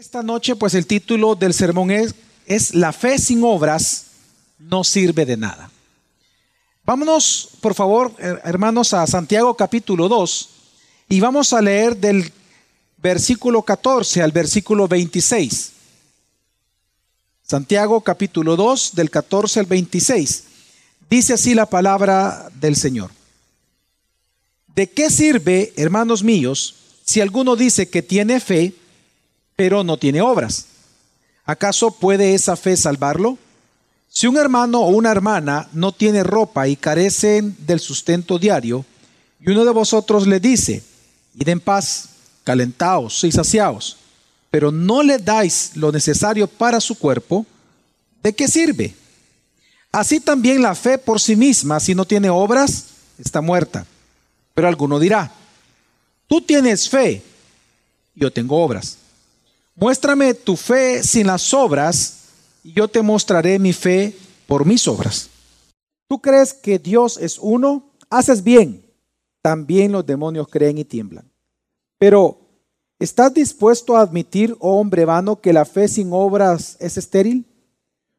Esta noche, pues el título del sermón es, La fe sin obras no sirve de nada. Vámonos, por favor, hermanos, a Santiago capítulo 2 y vamos a leer del versículo 14 al versículo 26. Santiago capítulo 2 del 14 al 26. Dice así la palabra del Señor. ¿De qué sirve, hermanos míos, si alguno dice que tiene fe, pero no tiene obras. ¿Acaso puede esa fe salvarlo? Si un hermano o una hermana no tiene ropa y carecen del sustento diario, y uno de vosotros le dice, id en paz, calentaos y saciaos, pero no le dais lo necesario para su cuerpo, ¿de qué sirve? Así también la fe por sí misma, si no tiene obras, está muerta. Pero alguno dirá, tú tienes fe, yo tengo obras. Muéstrame tu fe sin las obras y yo te mostraré mi fe por mis obras. ¿Tú crees que Dios es uno? Haces bien. También los demonios creen y tiemblan. Pero, ¿estás dispuesto a admitir, oh hombre vano, que la fe sin obras es estéril?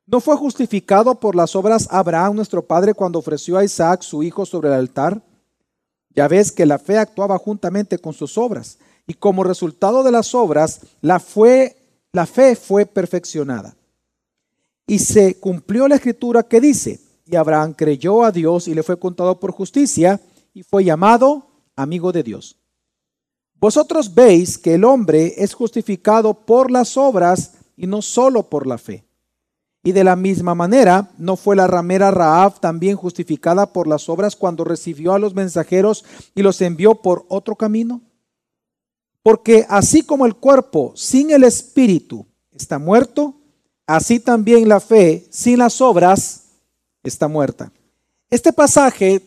¿No fue justificado por las obras Abraham, nuestro padre, cuando ofreció a Isaac su hijo sobre el altar? Ya ves que la fe actuaba juntamente con sus obras y como resultado de las obras, la, fue, la fe fue perfeccionada. Y se cumplió la escritura que dice, y Abraham creyó a Dios y le fue contado por justicia y fue llamado amigo de Dios. Vosotros veis que el hombre es justificado por las obras y no solo por la fe. Y de la misma manera, ¿no fue la ramera Raab también justificada por las obras cuando recibió a los mensajeros y los envió por otro camino? Porque así como el cuerpo sin el espíritu está muerto, así también la fe sin las obras está muerta. Este pasaje,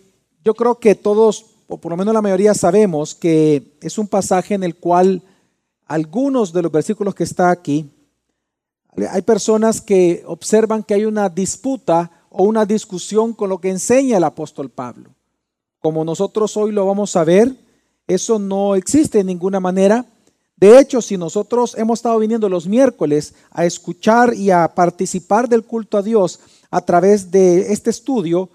yo creo que todos, o por lo menos la mayoría, sabemos que es un pasaje en el cual algunos de los versículos que está aquí, hay personas que observan que hay una disputa o una discusión con lo que enseña el apóstol Pablo. Como nosotros hoy lo vamos a ver, eso no existe de ninguna manera. De hecho, si nosotros hemos estado viniendo los miércoles a escuchar y a participar del culto a Dios a través de este estudio,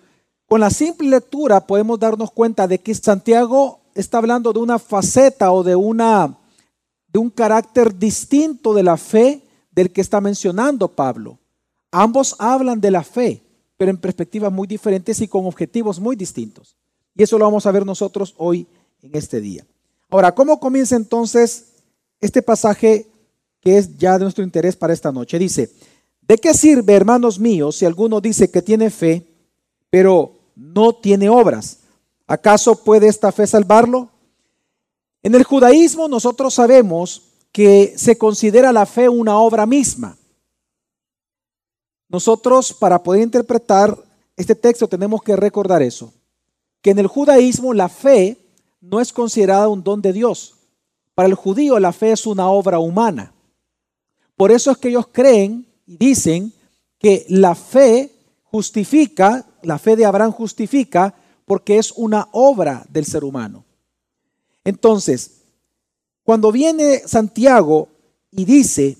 con la simple lectura podemos darnos cuenta de que Santiago está hablando de una faceta o de una de un carácter distinto de la fe del que está mencionando Pablo. Ambos hablan de la fe, pero en perspectivas muy diferentes y con objetivos muy distintos. Y eso lo vamos a ver nosotros hoy en este día. Ahora, ¿cómo comienza entonces este pasaje que es ya de nuestro interés para esta noche? Dice, ¿de qué sirve, hermanos míos, si alguno dice que tiene fe, pero no tiene obras? ¿Acaso puede esta fe salvarlo? En el judaísmo nosotros sabemos que se considera la fe una obra misma. Nosotros para poder interpretar este texto tenemos que recordar eso, que en el judaísmo la fe no es considerada un don de Dios. Para el judío la fe es una obra humana. Por eso es que ellos creen y dicen que la fe justifica, la fe de Abraham justifica porque es una obra del ser humano. Entonces, cuando viene Santiago y dice,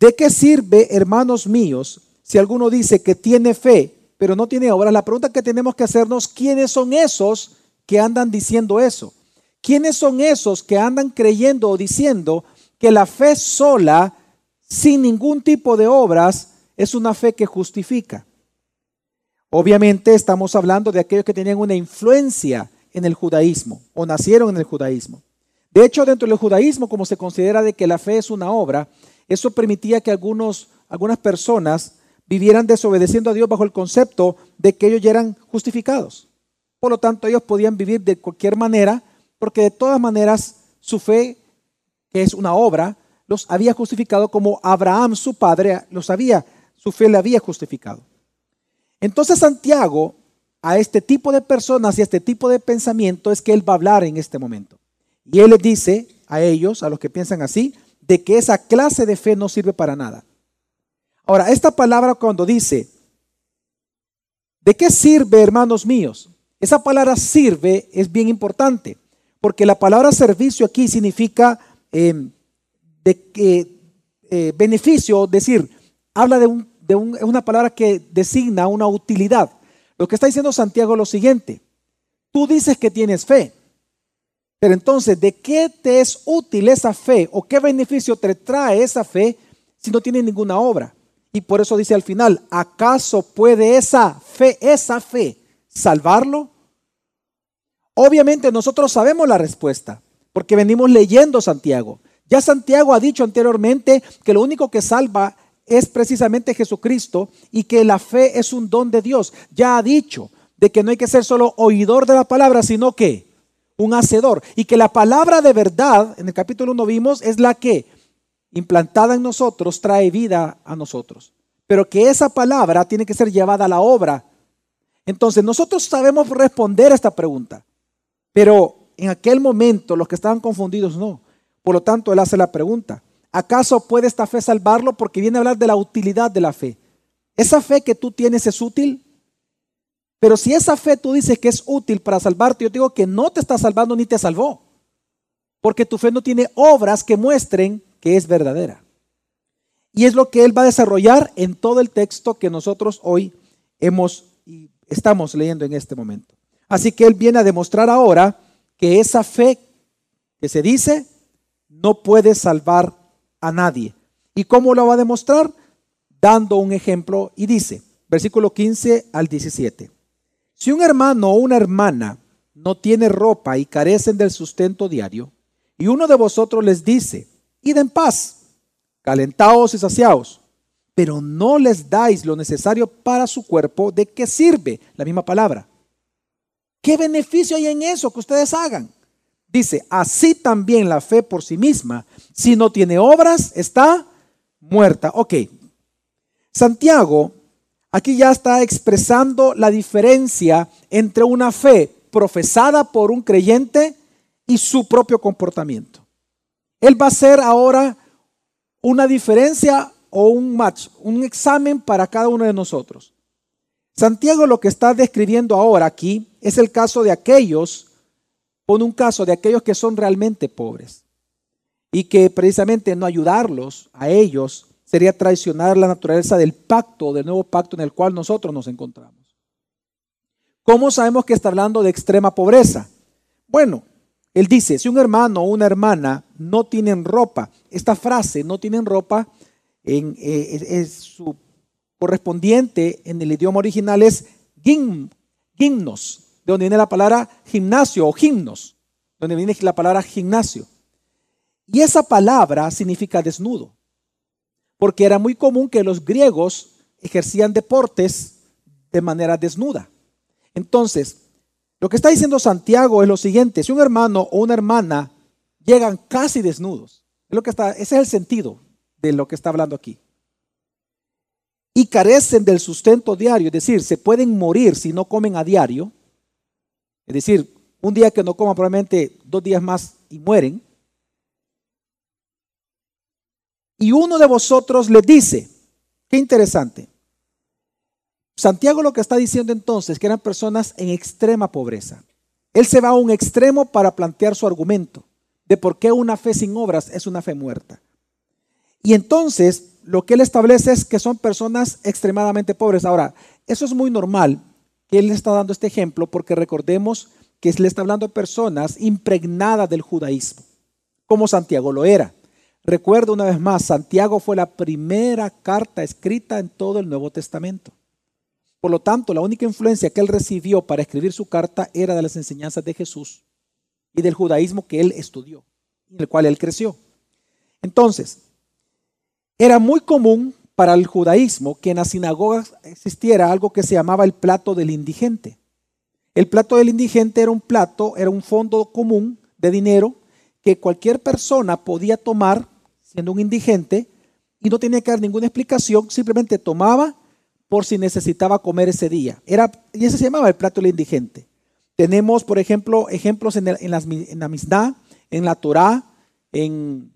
¿de qué sirve, hermanos míos, si alguno dice que tiene fe, pero no tiene obras? La pregunta que tenemos que hacernos, ¿quiénes son esos que andan diciendo eso? ¿Quiénes son esos que andan creyendo o diciendo que la fe sola, sin ningún tipo de obras, es una fe que justifica? Obviamente estamos hablando de aquellos que tenían una influencia en el judaísmo o nacieron en el judaísmo. De hecho, dentro del judaísmo, como se considera de que la fe es una obra, eso permitía que algunos, algunas personas vivieran desobedeciendo a Dios bajo el concepto de que ellos ya eran justificados. Por lo tanto, ellos podían vivir de cualquier manera, porque de todas maneras su fe, que es una obra, los había justificado como Abraham, su padre, los había, su fe le había justificado. Entonces Santiago, a este tipo de personas y a este tipo de pensamiento es que él va a hablar en este momento. Y él les dice a ellos, a los que piensan así, de que esa clase de fe no sirve para nada. Ahora, esta palabra cuando dice, ¿de qué sirve, hermanos míos? Esa palabra sirve es bien importante, porque la palabra servicio aquí significa em, de eh, beneficio, decir, habla de, de una palabra que designa una utilidad. Lo que está diciendo Santiago es lo siguiente. Tú dices que tienes fe, pero entonces, ¿de qué te es útil esa fe o qué beneficio te trae esa fe si no tiene ninguna obra? Y por eso dice al final, ¿acaso puede esa fe, esa fe, salvarlo? Obviamente nosotros sabemos la respuesta, porque venimos leyendo Santiago. Ya Santiago ha dicho anteriormente que lo único que salva es precisamente Jesucristo y que la fe es un don de Dios. Ya ha dicho de que no hay que ser solo oidor de la palabra, sino que un hacedor. Y que la palabra de verdad, en el capítulo 1 vimos, es la que, implantada en nosotros, trae vida a nosotros. Pero que esa palabra tiene que ser llevada a la obra. Entonces, nosotros sabemos responder a esta pregunta. Pero en aquel momento los que estaban confundidos no. Por lo tanto, él hace la pregunta. ¿Acaso puede esta fe salvarlo? Porque viene a hablar de la utilidad de la fe. ¿Esa fe que tú tienes es útil? Pero si esa fe tú dices que es útil para salvarte, yo digo que no te está salvando ni te salvó. Porque tu fe no tiene obras que muestren que es verdadera. Y es lo que él va a desarrollar en todo el texto que nosotros hoy hemos estamos leyendo en este momento. Así que él viene a demostrar ahora que esa fe que se dice no puede salvar a nadie. ¿Y cómo lo va a demostrar? Dando un ejemplo y dice, versículo 15 al 17. Si un hermano o una hermana no tiene ropa y carecen del sustento diario, y uno de vosotros les dice, id en paz, calentaos y saciaos, pero no les dais lo necesario para su cuerpo, ¿de qué sirve? La misma palabra. ¿Qué beneficio hay en eso que ustedes hagan? Dice, así también la fe por sí misma, si no tiene obras, está muerta. Ok. Santiago Aquí ya está expresando la diferencia entre una fe profesada por un creyente y su propio comportamiento. Él va a hacer ahora una diferencia o un match, un examen para cada uno de nosotros. Santiago lo que está describiendo ahora aquí es el caso de aquellos, pone un caso de aquellos que son realmente pobres y que precisamente no ayudarlos a ellos sería traicionar la naturaleza del pacto, del nuevo pacto en el cual nosotros nos encontramos. ¿Cómo sabemos que está hablando de extrema pobreza? Bueno, él dice, si un hermano o una hermana no tienen ropa, esta frase, no tienen ropa, en, eh, es, su correspondiente en el idioma original es gimnos, de donde viene la palabra gimnasio o gimnos, donde viene la palabra gimnasio. Y esa palabra significa desnudo porque era muy común que los griegos ejercían deportes de manera desnuda. Entonces, lo que está diciendo Santiago es lo siguiente, si un hermano o una hermana llegan casi desnudos, es lo que está, ese es el sentido de lo que está hablando aquí. Y carecen del sustento diario, es decir, se pueden morir si no comen a diario, es decir, un día que no coman probablemente dos días más y mueren, y uno de vosotros le dice, qué interesante. Santiago lo que está diciendo entonces que eran personas en extrema pobreza. Él se va a un extremo para plantear su argumento de por qué una fe sin obras es una fe muerta. Y entonces lo que él establece es que son personas extremadamente pobres. Ahora, eso es muy normal que él está dando este ejemplo porque recordemos que le está hablando de personas impregnadas del judaísmo, como Santiago lo era. Recuerdo una vez más, Santiago fue la primera carta escrita en todo el Nuevo Testamento. Por lo tanto, la única influencia que él recibió para escribir su carta era de las enseñanzas de Jesús y del judaísmo que él estudió, en el cual él creció. Entonces, era muy común para el judaísmo que en las sinagogas existiera algo que se llamaba el plato del indigente. El plato del indigente era un plato, era un fondo común de dinero que cualquier persona podía tomar siendo un indigente y no tenía que dar ninguna explicación, simplemente tomaba por si necesitaba comer ese día. Era, y ese se llamaba el plato del indigente. Tenemos, por ejemplo, ejemplos en, la Mishnah, en la Torá, en,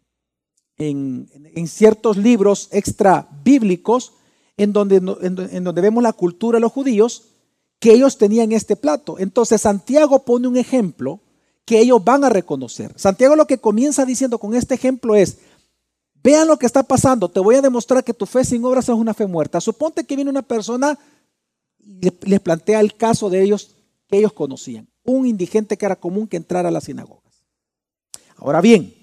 en, ciertos libros extra bíblicos, en donde, en donde vemos la cultura de los judíos, que ellos tenían este plato. Entonces Santiago pone un ejemplo que ellos van a reconocer. Santiago lo que comienza diciendo con este ejemplo es, Vean lo que está pasando. Te voy a demostrar que tu fe sin obras es una fe muerta. Suponte que viene una persona y les plantea el caso de ellos que ellos conocían. Un indigente que era común que entrara a las sinagogas. Ahora bien,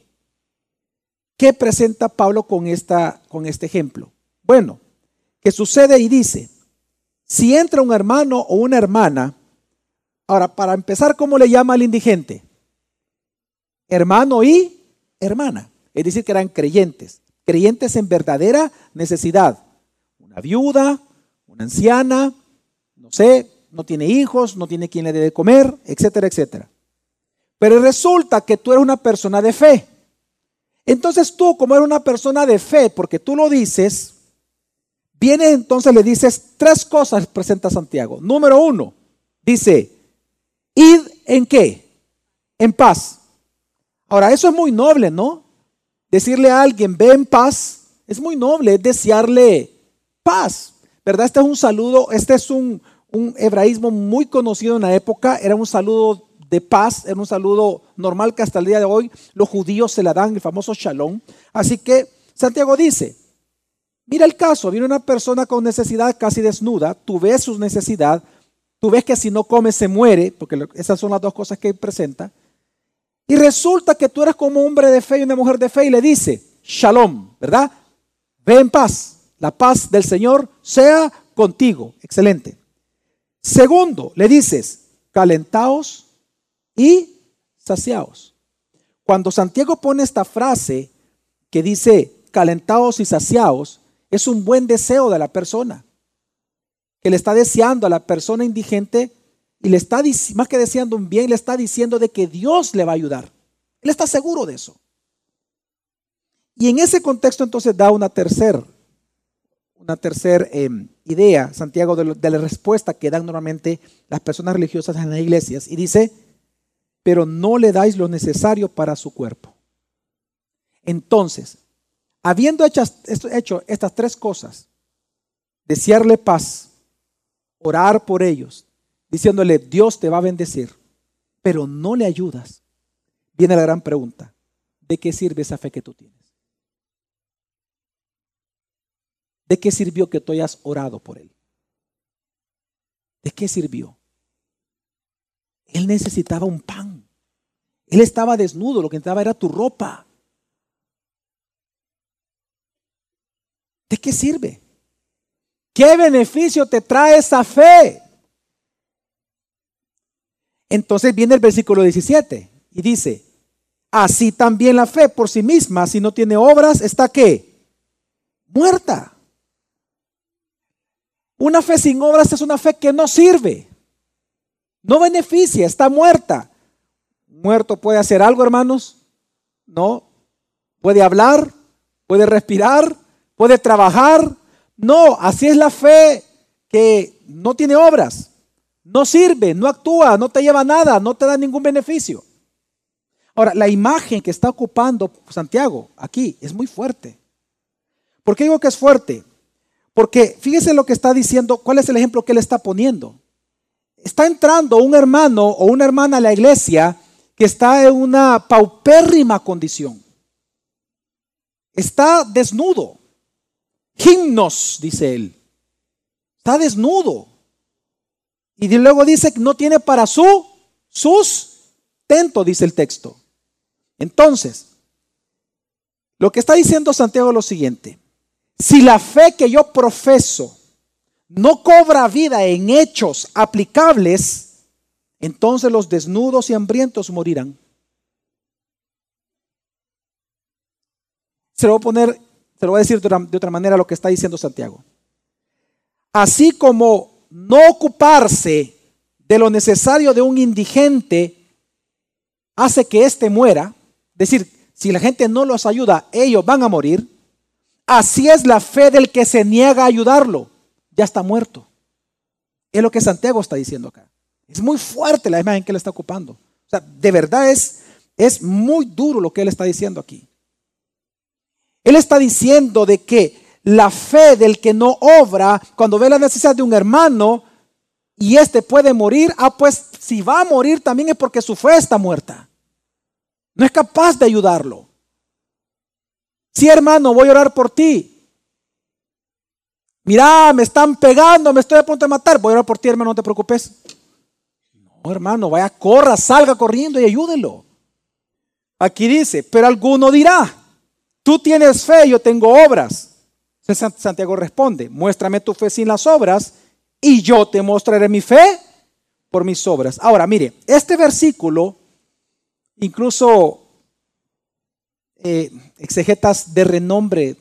¿qué presenta Pablo con, esta, con este ejemplo? Bueno, que sucede y dice, si entra un hermano o una hermana, ahora para empezar, ¿cómo le llama al indigente? Hermano y hermana. Es decir, que eran creyentes, creyentes en verdadera necesidad. Una viuda, una anciana, no sé, no tiene hijos, no tiene quien le debe comer, etcétera, etcétera. Pero resulta que tú eres una persona de fe. Entonces tú, como eres una persona de fe, porque tú lo dices, vienes entonces le dices tres cosas, presenta Santiago. Número uno, dice, id en qué? En paz. Ahora, eso es muy noble, ¿no? Decirle a alguien, ve en paz, es muy noble, es desearle paz, ¿verdad? Este es un saludo, este es un, un hebraísmo muy conocido en la época, era un saludo de paz, era un saludo normal que hasta el día de hoy los judíos se la dan, el famoso shalom. Así que Santiago dice, mira el caso, viene una persona con necesidad casi desnuda, tú ves su necesidad, tú ves que si no come se muere, porque esas son las dos cosas que presenta, y resulta que tú eres como hombre de fe y una mujer de fe y le dice, shalom, ¿verdad? Ve en paz, la paz del Señor sea contigo. Excelente. Segundo, le dices, calentaos y saciaos. Cuando Santiago pone esta frase que dice, calentaos y saciaos, es un buen deseo de la persona, que le está deseando a la persona indigente y le está, más que deseando un bien, le está diciendo de que Dios le va a ayudar. Él está seguro de eso. Y en ese contexto entonces da una tercera una tercera em, idea, Santiago, de, de, la respuesta que dan normalmente las personas religiosas en las iglesias. Y dice, pero no le dais lo necesario para su cuerpo. Entonces, habiendo hecho, estas tres cosas, desearle paz, orar por ellos, diciéndole, Dios te va a bendecir, pero no le ayudas, viene la gran pregunta, ¿de qué sirve esa fe que tú tienes? ¿De qué sirvió que tú hayas orado por él? ¿De qué sirvió? Él necesitaba un pan. Él estaba desnudo, lo que necesitaba era tu ropa. ¿De qué sirve? ¿Qué beneficio te trae esa fe? Entonces viene el versículo 17 y dice, así también la fe por sí misma, si no tiene obras, está qué? Muerta. Una fe sin obras es una fe que no sirve, no beneficia, está muerta. Muerto puede hacer algo, hermanos, no. Puede hablar, puede respirar, puede trabajar. No, así es la fe que no tiene obras. No sirve, no actúa, no te lleva nada, no te da ningún beneficio. Ahora, la imagen que está ocupando Santiago aquí es muy fuerte. ¿Por qué digo que es fuerte? Porque fíjese lo que está diciendo, cuál es el ejemplo que él está poniendo. Está entrando un hermano o una hermana a la iglesia que está en una paupérrima condición. Está desnudo. Gimnos, dice él. Está desnudo. Y luego dice que no tiene para su sustento, dice el texto. Entonces, lo que está diciendo Santiago es lo siguiente. Si la fe que yo profeso no cobra vida en hechos aplicables, entonces los desnudos y hambrientos morirán. Se lo voy a poner, se lo voy a decir de otra manera lo que está diciendo Santiago. Así como no ocuparse de lo necesario de un indigente hace que éste muera, es decir, si la gente no los ayuda, ellos van a morir, así es la fe del que se niega a ayudarlo, ya está muerto. Es lo que Santiago está diciendo acá. Es muy fuerte la imagen que él está ocupando. O sea, de verdad es, es muy duro lo que él está diciendo aquí. Él está diciendo de que la fe del que no obra, cuando ve la necesidad de un hermano y éste puede morir, ah, pues si va a morir también es porque su fe está muerta. No es capaz de ayudarlo. Sí, hermano, voy a orar por ti. Mira, me están pegando, me estoy a punto de matar. Voy a orar por ti, hermano, no te preocupes. No, hermano, vaya, corra, salga corriendo y ayúdelo. Aquí dice, pero alguno dirá, tú tienes fe, yo tengo obras. Santiago responde, muéstrame tu fe sin las obras y yo te mostraré mi fe por mis obras. Ahora, mire, este versículo, incluso eh, exegetas de renombre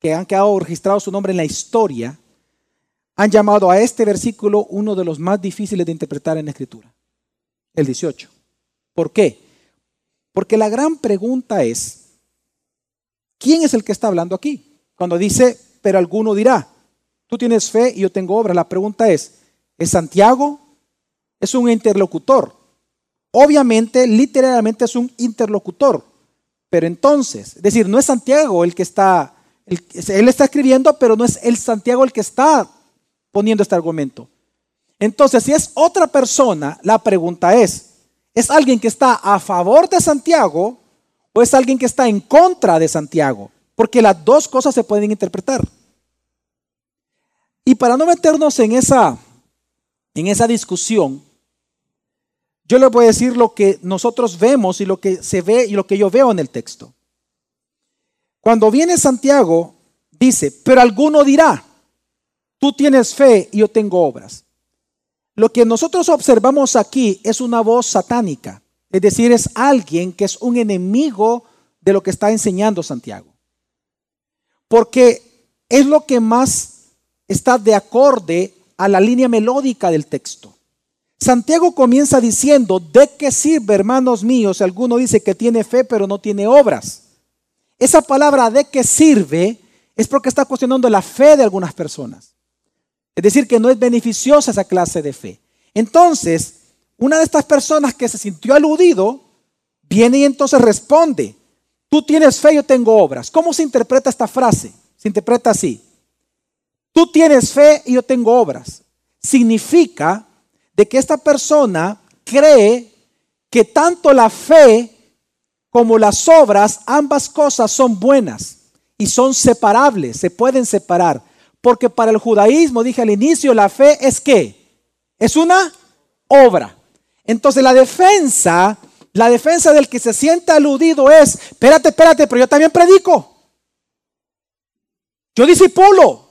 que han quedado registrado su nombre en la historia, han llamado a este versículo uno de los más difíciles de interpretar en la escritura, el 18. ¿Por qué? Porque la gran pregunta es, ¿quién es el que está hablando aquí? Cuando dice, pero alguno dirá, tú tienes fe y yo tengo obra. La pregunta es, ¿es Santiago? Es un interlocutor. Obviamente, literalmente es un interlocutor. Pero entonces, es decir, no es Santiago el que está él está escribiendo, pero no es el Santiago el que está poniendo este argumento. Entonces, si es otra persona, la pregunta es, ¿es alguien que está a favor de Santiago o es alguien que está en contra de Santiago? Porque las dos cosas se pueden interpretar. Y para no meternos en esa, en esa discusión, yo les voy a decir lo que nosotros vemos y lo que se ve y lo que yo veo en el texto. Cuando viene Santiago, dice, pero alguno dirá, tú tienes fe y yo tengo obras. Lo que nosotros observamos aquí es una voz satánica, es decir, es alguien que es un enemigo de lo que está enseñando Santiago. Porque es lo que más está de acorde a la línea melódica del texto. Santiago comienza diciendo, ¿de qué sirve, hermanos míos, si alguno dice que tiene fe pero no tiene obras? Esa palabra de qué sirve es porque está cuestionando la fe de algunas personas. Es decir, que no es beneficiosa esa clase de fe. Entonces, una de estas personas que se sintió aludido, viene y entonces responde, tú tienes fe, yo tengo obras. ¿Cómo se interpreta esta frase? Se interpreta así. Tú tienes fe y yo tengo obras. Significa de que esta persona cree que tanto la fe como las obras, ambas cosas son buenas y son separables, se pueden separar. Porque para el judaísmo, dije al inicio, la fe es qué? Es una obra. Entonces la defensa, la defensa del que se siente aludido es, espérate, espérate, pero yo también predico. Yo disipulo,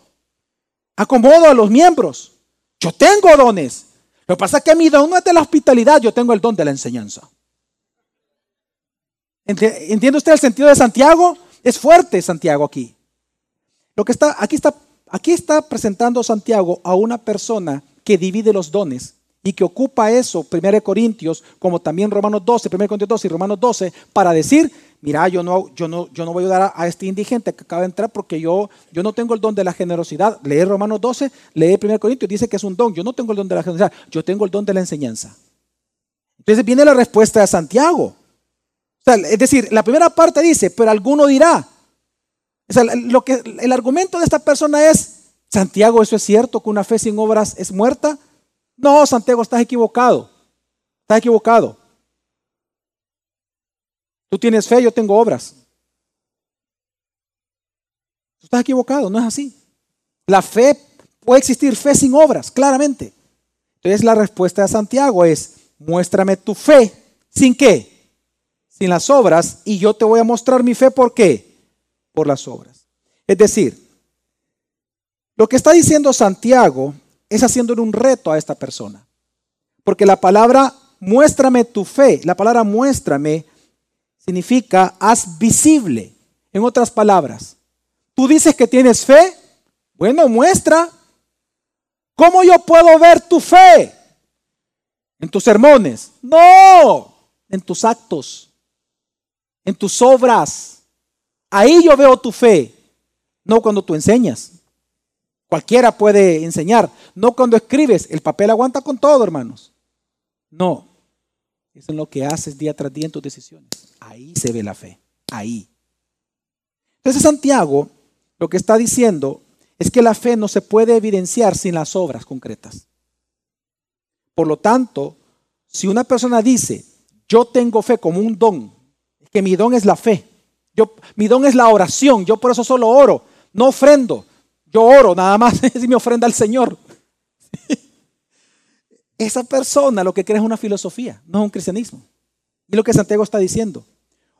acomodo a los miembros. Yo tengo dones. Lo que pasa es que mi don no es de la hospitalidad, yo tengo el don de la enseñanza. ¿Entiende usted el sentido de Santiago? Es fuerte Santiago aquí. Lo que está aquí está aquí está presentando Santiago a una persona que divide los dones y que ocupa eso, 1 Corintios, como también Romanos 12, 1 Corintios 12 y Romanos 12, para decir, mira, yo no, voy a ayudar a, este indigente que acaba de entrar porque yo, yo no tengo el don de la generosidad. Lee Romanos 12, lee 1 Corintios, dice que es un don. Yo no tengo el don de la generosidad, yo tengo el don de la enseñanza. Entonces viene la respuesta de Santiago es decir, la primera parte dice, pero alguno dirá. Lo que, el argumento de esta persona es, Santiago, ¿eso es cierto que una fe sin obras es muerta? No, Santiago, estás equivocado. Estás equivocado. Tú tienes fe, yo tengo obras. Tú estás equivocado, no es así. La fe, puede existir fe sin obras, claramente. Entonces la respuesta de Santiago es, muéstrame tu fe. ¿Sin qué? sin las obras y yo te voy a mostrar mi fe. ¿Por qué? Por las obras. Es decir, lo que está diciendo Santiago es haciéndole un reto a esta persona. Porque la palabra muéstrame tu fe, la palabra muéstrame significa haz visible. En otras palabras, tú dices que tienes fe, bueno, muestra. ¿Cómo yo puedo ver tu fe? ¿En tus sermones? No, en tus actos en tus obras. Ahí yo veo tu fe, no cuando tú enseñas. Cualquiera puede enseñar, no cuando escribes. El papel aguanta con todo, hermanos. No, es lo que haces día tras día en tus decisiones. Ahí se ve la fe, ahí. Entonces Santiago lo que está diciendo es que la fe no se puede evidenciar sin las obras concretas. Por lo tanto, si una persona dice, yo tengo fe como un don, que mi don es la fe. Yo, mi don es la oración, yo por eso solo oro, no ofrendo. Yo oro nada más, es mi ofrenda al Señor. Esa persona lo que cree es una filosofía, no es un cristianismo. Y lo que Santiago está diciendo.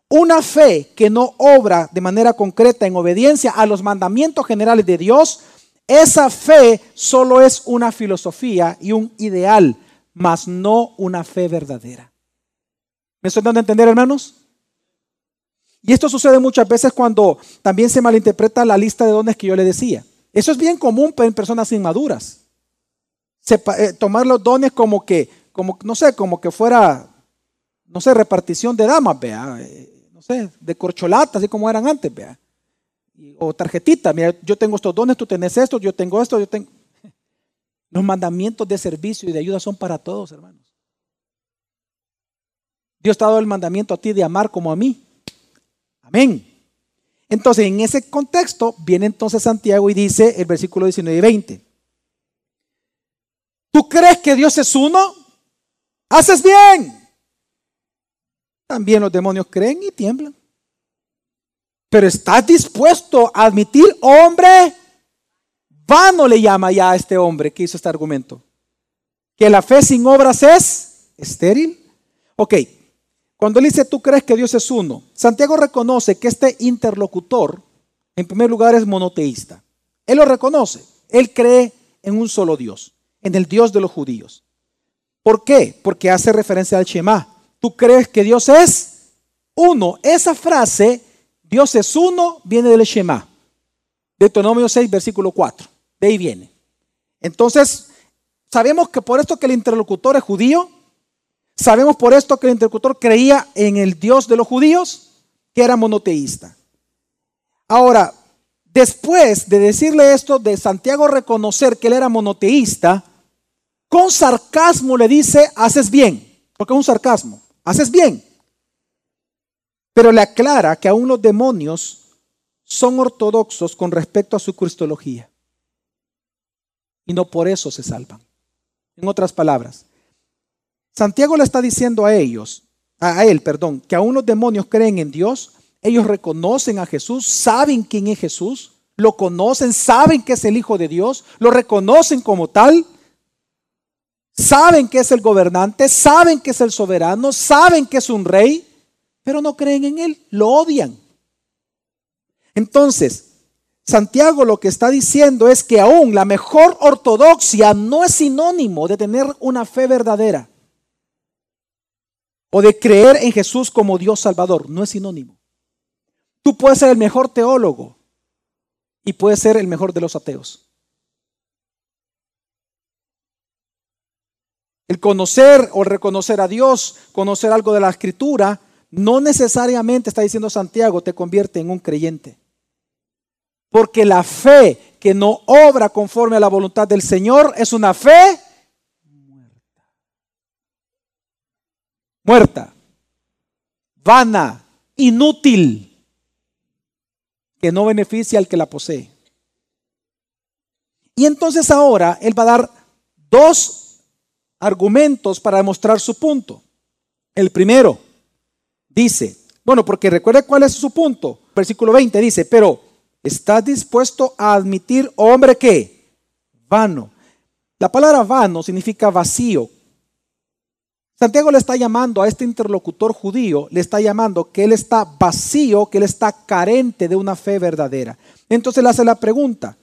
Una fe que no obra de manera concreta en obediencia a los mandamientos generales de Dios, esa fe solo es una filosofía y un ideal, mas no una fe verdadera. ¿Me estoy dando a entender, hermanos? Y esto sucede muchas veces cuando también se malinterpreta la lista de dones que yo le decía. Eso es bien común en personas inmaduras. Eh, tomar los dones como que, como, no sé, como que fuera, no sé, repartición de damas, vea, eh, no sé, de corcholatas, así como eran antes, vea. O tarjetita, mira, yo tengo estos dones, tú tenés esto, yo tengo esto, yo tengo... Los mandamientos de servicio y de ayuda son para todos, hermanos. Dios te ha dado el mandamiento a ti de amar como a mí. Amén. Entonces, en ese contexto, viene entonces Santiago y dice el versículo 19 y 20. ¿Tú crees que Dios es uno? Haces bien. También los demonios creen y tiemblan. Pero estás dispuesto a admitir, hombre, vano le llama ya a este hombre que hizo este argumento. Que la fe sin obras es estéril. Ok, cuando él dice, tú crees que Dios es uno, Santiago reconoce que este interlocutor, en primer lugar, es monoteísta. Él lo reconoce. Él cree en un solo Dios, en el Dios de los judíos. ¿Por qué? Porque hace referencia al Shema. Tú crees que Dios es uno. Esa frase, Dios es uno, viene del Shema. Deuteronomio 6, versículo 4. De ahí viene. Entonces, sabemos que por esto que el interlocutor es judío, Sabemos por esto que el interlocutor creía en el Dios de los judíos, que era monoteísta. Ahora, después de decirle esto, de Santiago reconocer que él era monoteísta, con sarcasmo le dice, haces bien, porque es un sarcasmo, haces bien. Pero le aclara que aún los demonios son ortodoxos con respecto a su cristología. Y no por eso se salvan. En otras palabras, Santiago le está diciendo a ellos, a él, perdón, que aún los demonios creen en Dios, ellos reconocen a Jesús, saben quién es Jesús, lo conocen, saben que es el Hijo de Dios, lo reconocen como tal, saben que es el gobernante, saben que es el soberano, saben que es un rey, pero no creen en él, lo odian. Entonces, Santiago lo que está diciendo es que aún la mejor ortodoxia no es sinónimo de tener una fe verdadera o de creer en Jesús como Dios Salvador. No es sinónimo. Tú puedes ser el mejor teólogo y puedes ser el mejor de los ateos. El conocer o reconocer a Dios, conocer algo de la escritura, no necesariamente, está diciendo Santiago, te convierte en un creyente. Porque la fe que no obra conforme a la voluntad del Señor es una fe muerta, vana, inútil, que no beneficia al que la posee. Y entonces ahora él va a dar dos argumentos para demostrar su punto. El primero dice, bueno, porque recuerde cuál es su punto. Versículo 20 dice, pero ¿estás dispuesto a admitir, hombre, que vano? La palabra vano significa vacío, Santiago le está llamando a este interlocutor judío, le está llamando que él está vacío, que él está carente de una fe verdadera. Entonces le hace la pregunta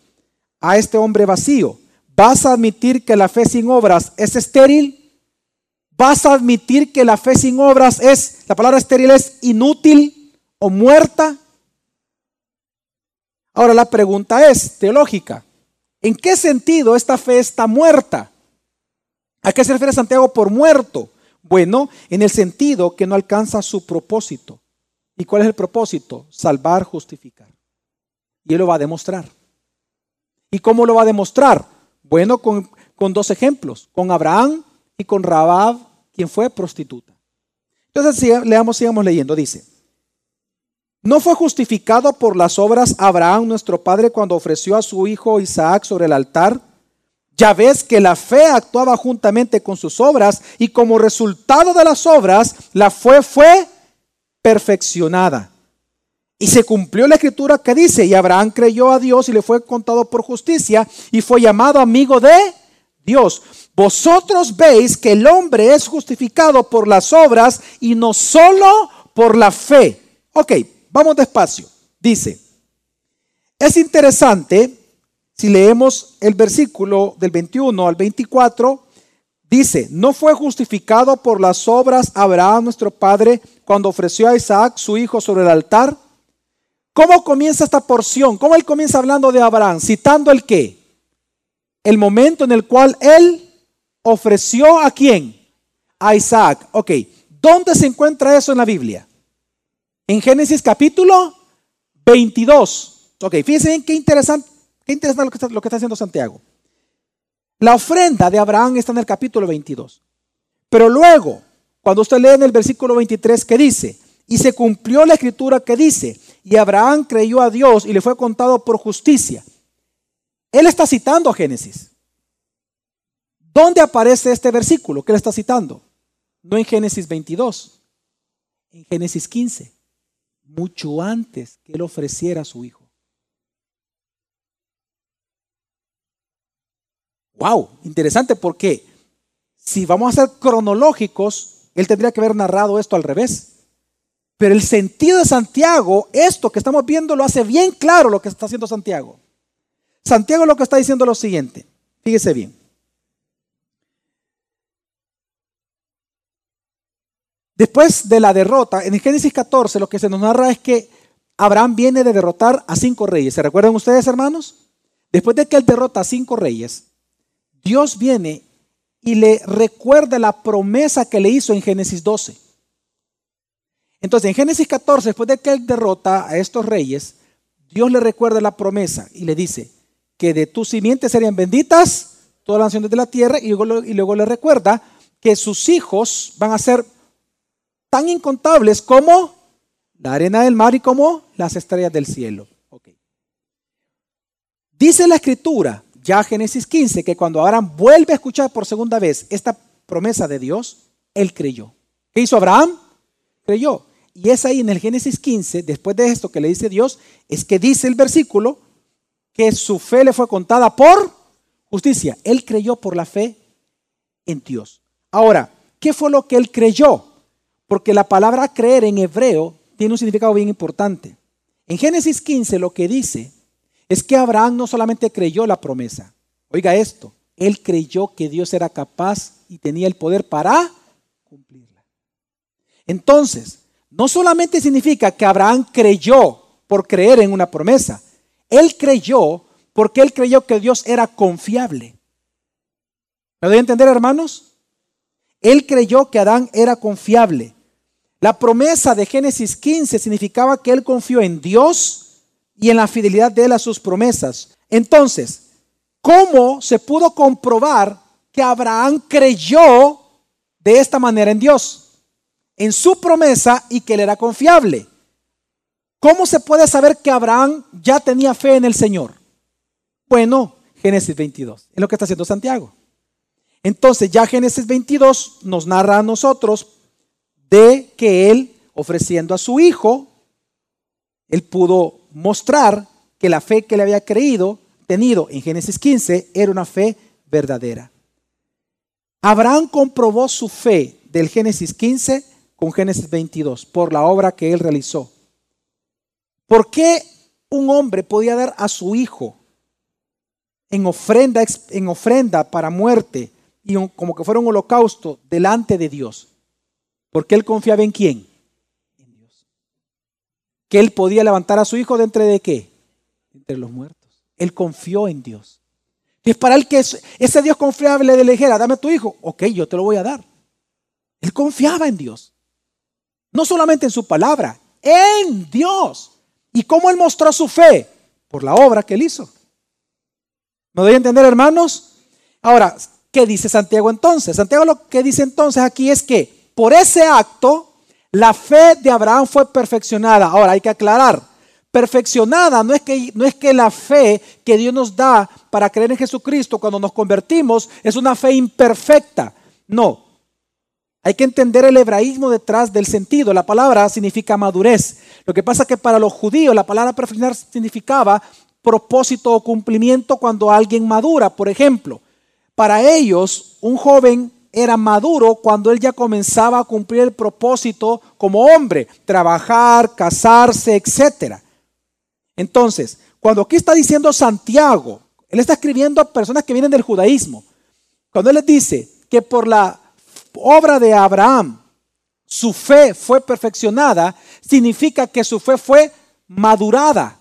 a este hombre vacío, ¿vas a admitir que la fe sin obras es estéril? ¿Vas a admitir que la fe sin obras es, la palabra estéril es inútil o muerta? Ahora la pregunta es teológica. ¿En qué sentido esta fe está muerta? ¿A qué se refiere Santiago por muerto? Bueno, en el sentido que no alcanza su propósito. ¿Y cuál es el propósito? Salvar, justificar. Y él lo va a demostrar. ¿Y cómo lo va a demostrar? Bueno, con, dos ejemplos, con Abraham y con Rabab, quien fue prostituta. Entonces, leamos, sigamos leyendo, dice, ¿no fue justificado por las obras Abraham, nuestro padre, cuando ofreció a su hijo Isaac sobre el altar? Ya ves que la fe actuaba juntamente con sus obras y como resultado de las obras, la fe fue perfeccionada. Y se cumplió la escritura que dice, y Abraham creyó a Dios y le fue contado por justicia y fue llamado amigo de Dios. Vosotros veis que el hombre es justificado por las obras y no solo por la fe. Ok, vamos despacio. Dice, es interesante si leemos el versículo del 21 al 24, dice, no fue justificado por las obras Abraham nuestro padre cuando ofreció a Isaac su hijo sobre el altar. ¿Cómo comienza esta porción? ¿Cómo él comienza hablando de Abraham? Citando el qué? El momento en el cual él ofreció a quién? A Isaac. Ok, ¿dónde se encuentra eso en la Biblia? En Génesis capítulo 22. Ok, fíjense qué interesante, qué interesante lo, que está, lo que está haciendo Santiago. La ofrenda de Abraham está en el capítulo 22. Pero luego, cuando usted lee en el versículo 23 que dice, y se cumplió la escritura que dice, y Abraham creyó a Dios y le fue contado por justicia. Él está citando a Génesis. ¿Dónde aparece este versículo que él está citando? No en Génesis 22, en Génesis 15, mucho antes que él ofreciera a su hijo. Wow, interesante porque si vamos a ser cronológicos, él tendría que haber narrado esto al revés. Pero el sentido de Santiago, esto que estamos viendo, lo hace bien claro lo que está haciendo Santiago. Santiago lo que está diciendo es lo siguiente. Fíjese bien. Después de la derrota, en Génesis 14 lo que se nos narra es que Abraham viene de derrotar a cinco reyes. ¿Se recuerdan ustedes, hermanos? Después de que él derrota a cinco reyes, Dios viene y le recuerda la promesa que le hizo en Génesis 12. Entonces, en Génesis 14, después de que él derrota a estos reyes, Dios le recuerda la promesa y le dice que de tus simientes serían benditas todas las naciones de la tierra y luego, y luego le recuerda que sus hijos van a ser tan incontables como la arena del mar y como las estrellas del cielo. Dice la escritura, ya Génesis 15, que cuando Abraham vuelve a escuchar por segunda vez esta promesa de Dios, él creyó. ¿Qué hizo Abraham? Creyó. Y es ahí en el Génesis 15, después de esto que le dice Dios, es que dice el versículo que su fe le fue contada por justicia. Él creyó por la fe en Dios. Ahora, ¿qué fue lo que él creyó? Porque la palabra creer en hebreo tiene un significado bien importante. En Génesis 15 lo que dice es que Abraham no solamente creyó la promesa, oiga esto, él creyó que Dios era capaz y tenía el poder para cumplirla. Entonces, no solamente significa que Abraham creyó por creer en una promesa, él creyó porque él creyó que Dios era confiable. ¿Me doy a entender, hermanos? Él creyó que Adán era confiable. La promesa de Génesis 15 significaba que él confió en Dios y en la fidelidad de él a sus promesas. Entonces, ¿cómo se pudo comprobar que Abraham creyó de esta manera en Dios? en su promesa y que él era confiable. ¿Cómo se puede saber que Abraham ya tenía fe en el Señor? Bueno, Génesis 22, es lo que está haciendo Santiago. Entonces ya Génesis 22 nos narra a nosotros de que él, ofreciendo a su hijo, él pudo mostrar que la fe que le había creído, tenido en Génesis 15, era una fe verdadera. Abraham comprobó su fe del Génesis 15 con Génesis 22, por la obra que él realizó. ¿Por qué un hombre podía dar a su hijo en ofrenda, en ofrenda para muerte y como que fuera un holocausto delante de Dios? Porque él confiaba en quién? Que él podía levantar a su hijo de entre de qué? Entre los muertos. Él confió en Dios. Y es para él que ese Dios confiable le dijera, dame tu hijo. Ok, yo te lo voy a dar. Él confiaba en Dios. No solamente en su palabra, en Dios. ¿Y cómo él mostró su fe? Por la obra que él hizo. ¿Me doy a entender, hermanos? Ahora, ¿qué dice Santiago entonces? Santiago lo que dice entonces aquí es que por ese acto la fe de Abraham fue perfeccionada. Ahora hay que aclarar, perfeccionada no es que no es que la fe que Dios nos da para creer en Jesucristo cuando nos convertimos es una fe imperfecta. No. Hay que entender el hebraísmo detrás del sentido. La palabra significa madurez. Lo que pasa es que para los judíos la palabra perfeccionar significaba propósito o cumplimiento cuando alguien madura. Por ejemplo, para ellos un joven era maduro cuando él ya comenzaba a cumplir el propósito como hombre, trabajar, casarse, etc. Entonces, cuando aquí está diciendo Santiago, él está escribiendo a personas que vienen del judaísmo. Cuando él les dice que por la obra de Abraham su fe fue perfeccionada, significa que su fe fue madurada.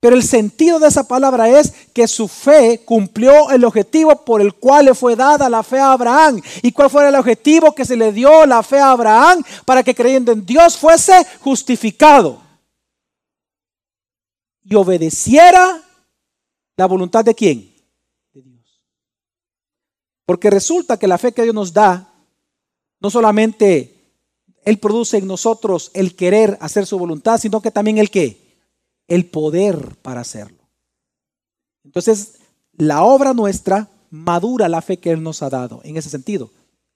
Pero el sentido de esa palabra es que su fe cumplió el objetivo por el cual le fue dada la fe a Abraham. ¿Y cuál fue el objetivo que se le dio la fe a Abraham? Para que creyendo en Dios fuese justificado. Y obedeciera la voluntad de quién? De Dios. Porque resulta que la fe que Dios nos da, no solamente Él produce en nosotros el querer hacer su voluntad, sino que también el qué? El poder para hacerlo. Entonces, la obra nuestra madura la fe que Él nos ha dado, en ese sentido,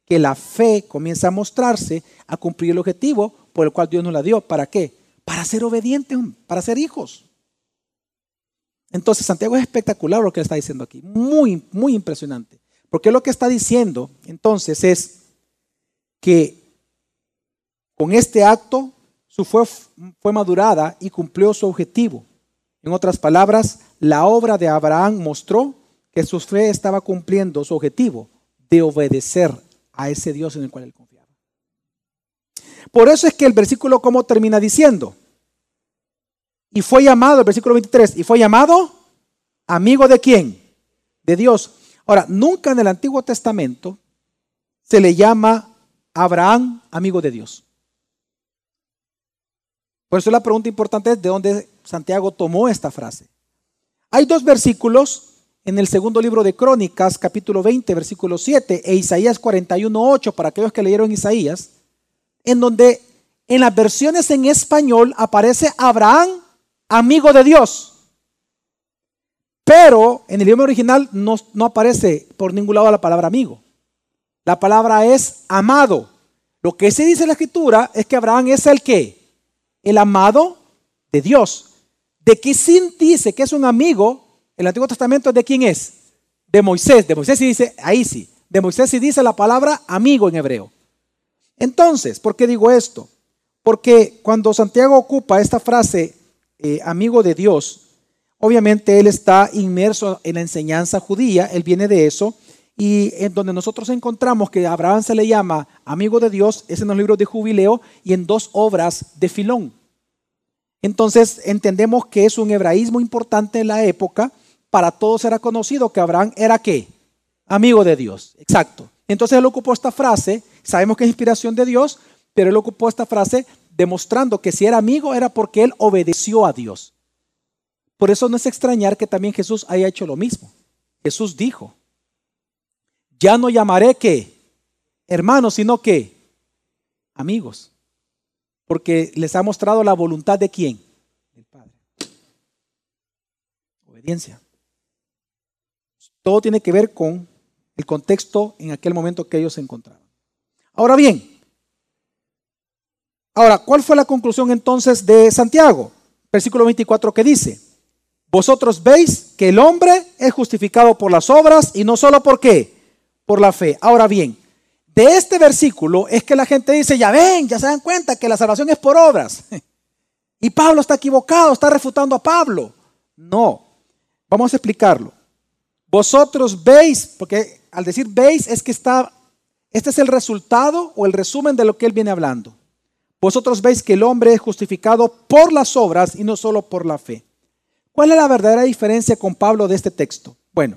que la fe comienza a mostrarse, a cumplir el objetivo por el cual Dios nos la dio. ¿Para qué? Para ser obedientes, para ser hijos. Entonces, Santiago es espectacular lo que está diciendo aquí, muy, muy impresionante. Porque lo que está diciendo entonces es que con este acto su fe fue madurada y cumplió su objetivo. En otras palabras, la obra de Abraham mostró que su fe estaba cumpliendo su objetivo de obedecer a ese Dios en el cual él confiaba. Por eso es que el versículo como termina diciendo, y fue llamado, el versículo 23, y fue llamado amigo de quién? De Dios. Ahora, nunca en el Antiguo Testamento se le llama Abraham amigo de Dios. Por eso la pregunta importante es de dónde Santiago tomó esta frase. Hay dos versículos en el segundo libro de Crónicas, capítulo 20, versículo 7, e Isaías 41, 8, para aquellos que leyeron Isaías, en donde en las versiones en español aparece Abraham, amigo de Dios. Pero en el idioma original no, no aparece por ningún lado la palabra amigo. La palabra es amado. Lo que se dice en la escritura es que Abraham es el que el amado de Dios. De que sin dice que es un amigo, el Antiguo Testamento de quién es? De Moisés. De Moisés sí dice, ahí sí. De Moisés sí dice la palabra amigo en hebreo. Entonces, ¿por qué digo esto? Porque cuando Santiago ocupa esta frase, eh, amigo de Dios, obviamente él está inmerso en la enseñanza judía, él viene de eso, y en donde nosotros encontramos que Abraham se le llama amigo de Dios es en los libros de Jubileo y en dos obras de Filón. Entonces entendemos que es un hebraísmo importante en la época. Para todos era conocido que Abraham era qué? Amigo de Dios. Exacto. Entonces él ocupó esta frase, sabemos que es inspiración de Dios, pero él ocupó esta frase demostrando que si era amigo era porque él obedeció a Dios. Por eso no es extrañar que también Jesús haya hecho lo mismo. Jesús dijo, ya no llamaré que hermanos, sino que amigos. Porque les ha mostrado la voluntad de quién? Del Padre. Obediencia. Todo tiene que ver con el contexto en aquel momento que ellos se encontraban. Ahora bien, ahora, ¿cuál fue la conclusión entonces de Santiago? Versículo 24 que dice, vosotros veis que el hombre es justificado por las obras y no solo por qué, por la fe. Ahora bien, de este versículo es que la gente dice, ya ven, ya se dan cuenta que la salvación es por obras. Y Pablo está equivocado, está refutando a Pablo. No, vamos a explicarlo. Vosotros veis, porque al decir veis es que está, este es el resultado o el resumen de lo que él viene hablando. Vosotros veis que el hombre es justificado por las obras y no solo por la fe. ¿Cuál es la verdadera diferencia con Pablo de este texto? Bueno,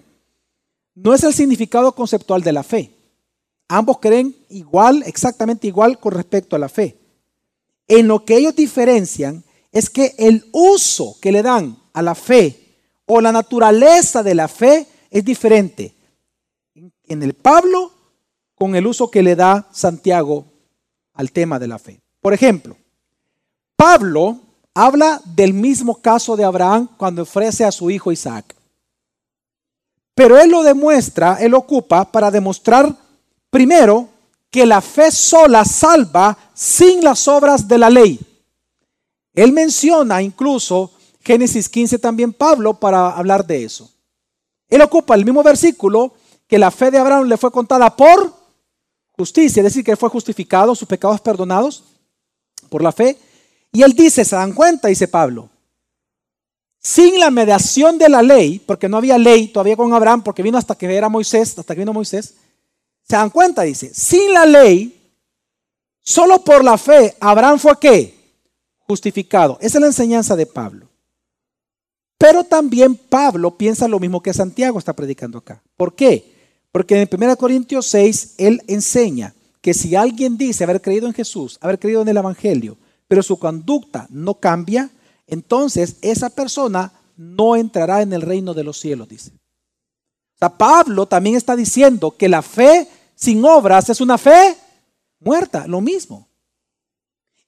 no es el significado conceptual de la fe. Ambos creen igual, exactamente igual con respecto a la fe. En lo que ellos diferencian es que el uso que le dan a la fe o la naturaleza de la fe es diferente en el Pablo con el uso que le da Santiago al tema de la fe. Por ejemplo, Pablo habla del mismo caso de Abraham cuando ofrece a su hijo Isaac. Pero él lo demuestra, él ocupa para demostrar primero que la fe sola salva sin las obras de la ley. Él menciona incluso Génesis 15 también Pablo para hablar de eso. Él ocupa el mismo versículo que la fe de Abraham le fue contada por justicia, es decir, que fue justificado, sus pecados perdonados por la fe. Y él dice, se dan cuenta, dice Pablo, sin la mediación de la ley, porque no había ley todavía con Abraham, porque vino hasta que era Moisés, hasta que vino Moisés, se dan cuenta, dice, sin la ley, solo por la fe, Abraham fue qué? Justificado. Esa es la enseñanza de Pablo. Pero también Pablo piensa lo mismo que Santiago está predicando acá. ¿Por qué? Porque en 1 Corintios 6 él enseña que si alguien dice haber creído en Jesús, haber creído en el Evangelio, pero su conducta no cambia, entonces esa persona no entrará en el reino de los cielos, dice. Pablo también está diciendo que la fe sin obras es una fe muerta, lo mismo.